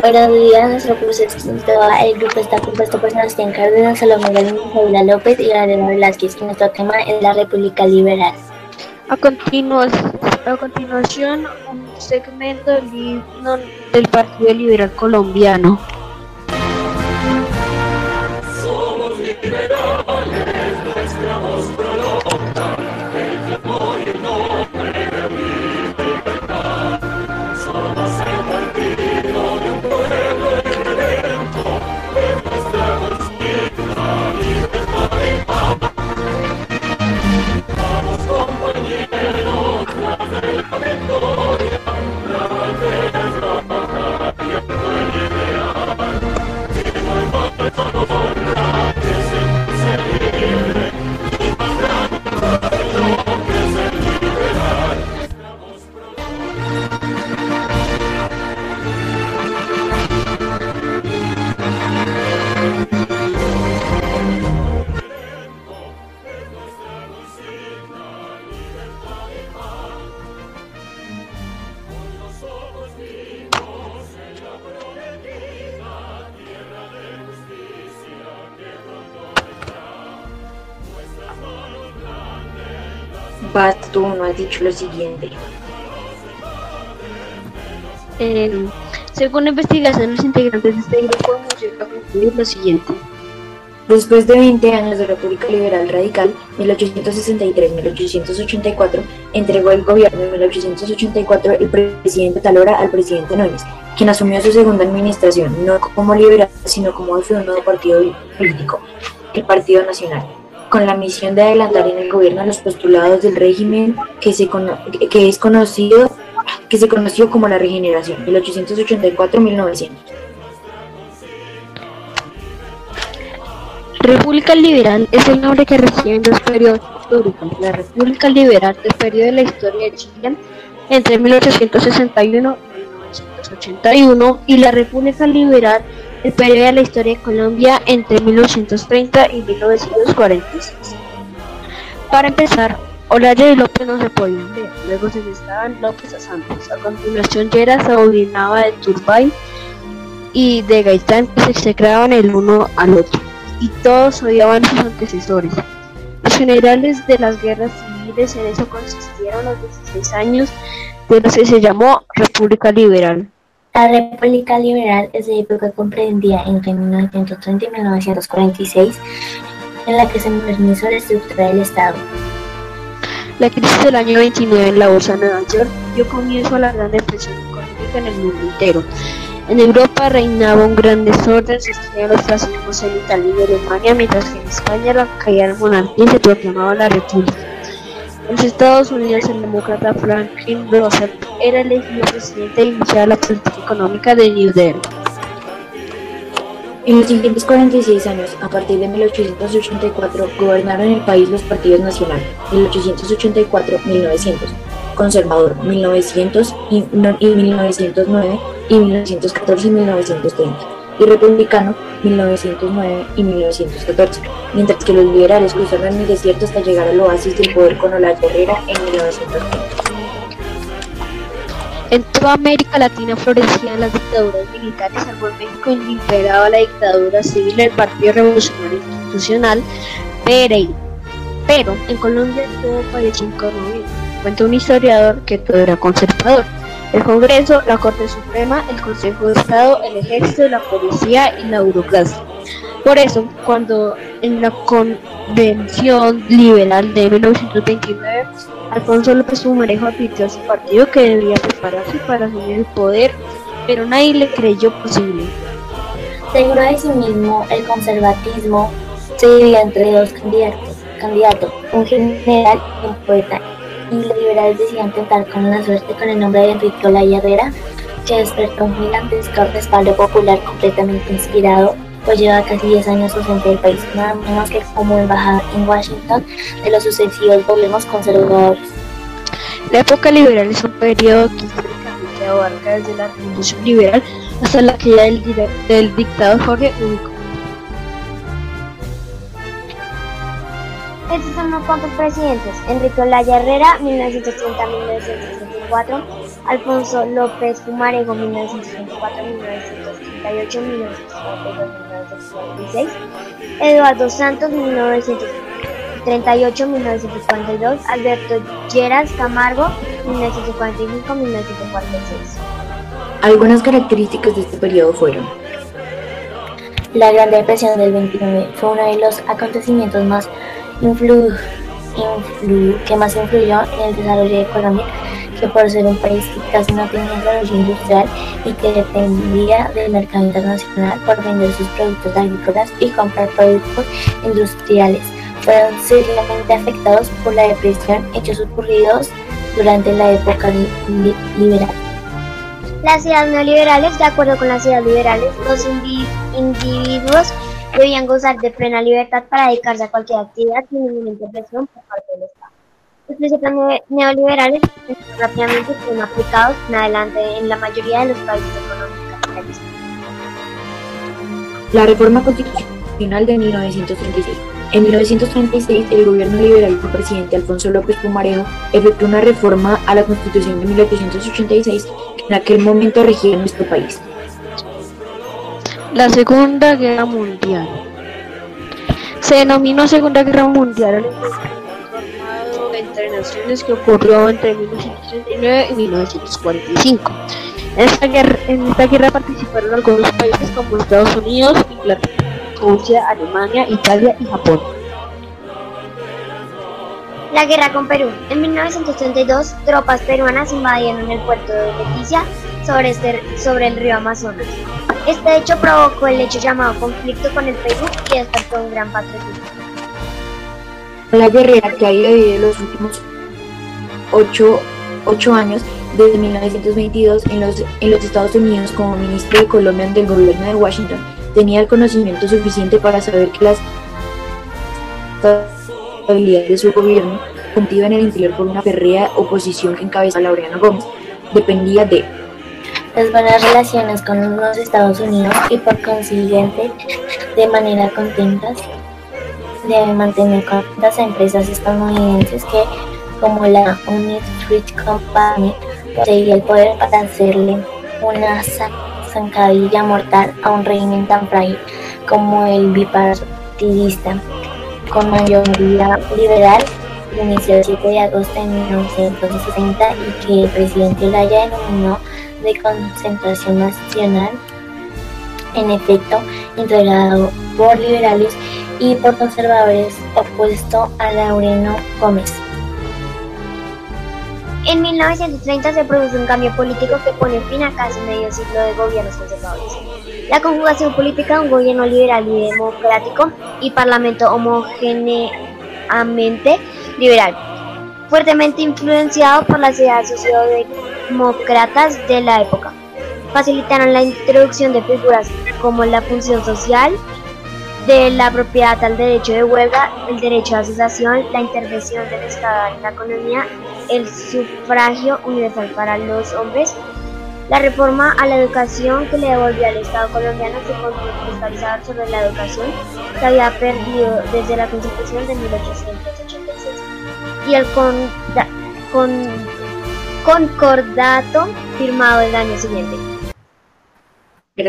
Buenos días, nuestro curso El grupo está compuesto por Sebastián Cárdenas, Salomé Paula López y Gabriela Velázquez. Y nuestro tema es la República Liberal. A, a continuación, un segmento del Partido Liberal Colombiano. Basta, tú no has dicho lo siguiente. Eh, según investigación, los integrantes de este grupo concluir lo siguiente. Después de 20 años de República Liberal Radical, 1863-1884, entregó el gobierno en 1884 el presidente Talora al presidente Núñez, quien asumió su segunda administración, no como liberal, sino como de un nuevo partido político, el Partido Nacional, con la misión de adelantar en el gobierno los postulados del régimen que, se que es conocido que se conoció como la regeneración, 1884-1900. República Liberal es el nombre que reciben dos periodos históricos. La República Liberal del periodo de la historia de Chile entre 1861 y 1981 y la República Liberal el periodo de la historia de Colombia entre 1930 y 1946. Para empezar, Olaya y López no se podían ver, luego se estaban López a Santos, a continuación Lleras se de Turbay y de Gaitán se execraban el uno al otro y todos odiaban a sus antecesores. Los generales de las guerras civiles en eso consistieron los 16 años de los que se llamó República Liberal. La República Liberal es de época comprendida entre 1930 y 1946, en la que se modernizó la estructura del Estado. La crisis del año 29 en la Bolsa de Nueva York dio comienzo a la gran depresión económica en el mundo entero. En Europa reinaba un gran desorden, se estudiaban los fascismos en Italia y Alemania, mientras que en España la caía la monarquía se proclamaba la república. Los Estados Unidos, el demócrata Franklin Roosevelt era elegido presidente e iniciaba la política económica de New Delhi. En los siguientes 46 años, a partir de 1884, gobernaron el país los partidos nacionales, 1884-1900, conservador, 1900 y, 1909 y 1914 y 1930, y republicano, 1909 y 1914, mientras que los liberales cruzaron el desierto hasta llegar al oasis del poder con Olaya Herrera en 1930. En toda América Latina florecían las dictaduras militares, salvo México donde imperaba la dictadura civil del Partido Revolucionario Institucional, Pereira. Pero en Colombia todo parecía incorrobible. Cuenta un historiador que todo era conservador. El Congreso, la Corte Suprema, el Consejo de Estado, el Ejército, la Policía y la burocracia. Por eso, cuando en la Convención Liberal de 1929 Alfonso López Humarejo advirtió a su partido que debía prepararse para asumir el poder, pero nadie le creyó posible. Seguro de sí mismo, el conservatismo se dividía entre dos candidatos, candidatos, un general y un poeta, los liberales decidieron tentar con la suerte con el nombre de Enrique Olaya Herrera, que despertó un gigantesco respaldo popular completamente inspirado pues lleva casi 10 años ausente del país, nada menos que como embajada en Washington de los sucesivos gobiernos conservadores. La época liberal es un periodo que abarca desde la Revolución Liberal hasta la caída del, del dictador Jorge Único. Estos son unos cuantos presidentes. Enrique Olaya Herrera, 1930-1934, Alfonso López Pumarejo 1934, 1938, 1942, 1946, Eduardo Santos 1938, 1942, Alberto Lleras Camargo 1945, 1946. Algunas características de este periodo fueron la Gran Depresión del 29 fue uno de los acontecimientos más influ influ que más influyó en el desarrollo de Colombia que por ser un país que casi no tenía desarrollo industrial y que dependía del mercado internacional por vender sus productos agrícolas y comprar productos industriales, fueron seriamente afectados por la depresión, hechos ocurridos durante la época liberal. Las ideas neoliberales, de acuerdo con las ideas liberales, los individuos debían gozar de plena libertad para dedicarse a cualquier actividad sin ninguna intervención por parte del Estado. Los principios neoliberales rápidamente fueron aplicados en adelante en la mayoría de los países económicos capitalistas. La reforma constitucional de 1936. En 1936, el gobierno liberal del presidente Alfonso López Pumarejo efectuó una reforma a la Constitución de 1886 que en aquel momento regía nuestro país. La Segunda Guerra Mundial. Se denominó Segunda Guerra Mundial entre naciones que ocurrió entre 1939 y 1945. En esta, guerra, en esta guerra participaron algunos países como Estados Unidos, Inglaterra, Rusia, Alemania, Italia y Japón. La guerra con Perú. En 1932, tropas peruanas invadieron el puerto de Leticia sobre, este, sobre el río Amazonas. Este hecho provocó el hecho llamado conflicto con el Perú y despertó un gran patriotismo. La guerrera que ha vivido los últimos ocho, años, desde 1922, en los, en los Estados Unidos como ministro de Colombia del gobierno de Washington, tenía el conocimiento suficiente para saber que las de su gobierno, contida en el interior por una férrea oposición que encabezaba Laureano Gómez, dependía de las buenas relaciones con los Estados Unidos y por consiguiente de manera contentas debe mantener contentas a empresas estadounidenses que como la Unit Fruit Company poseía el poder para hacerle una zancadilla mortal a un régimen tan frágil como el bipartidista con mayoría liberal inició el 7 de agosto de 1960 y que el presidente Laya denominó de concentración nacional, en efecto, integrado por liberales y por conservadores, opuesto a Laureno Gómez. En 1930 se produce un cambio político que pone fin a casi medio siglo de gobiernos conservadores. La conjugación política de un gobierno liberal y democrático y parlamento homogéneamente liberal, fuertemente influenciado por las ideas socialdemócratas de la época. Facilitaron la introducción de figuras como la función social, de la propiedad al derecho de huelga, el derecho de asociación, la intervención del Estado en la economía, el sufragio universal para los hombres, la reforma a la educación que le devolvió al Estado colombiano control fiscalizador sobre la educación que había perdido desde la Constitución de 1886 y el concordato firmado el año siguiente.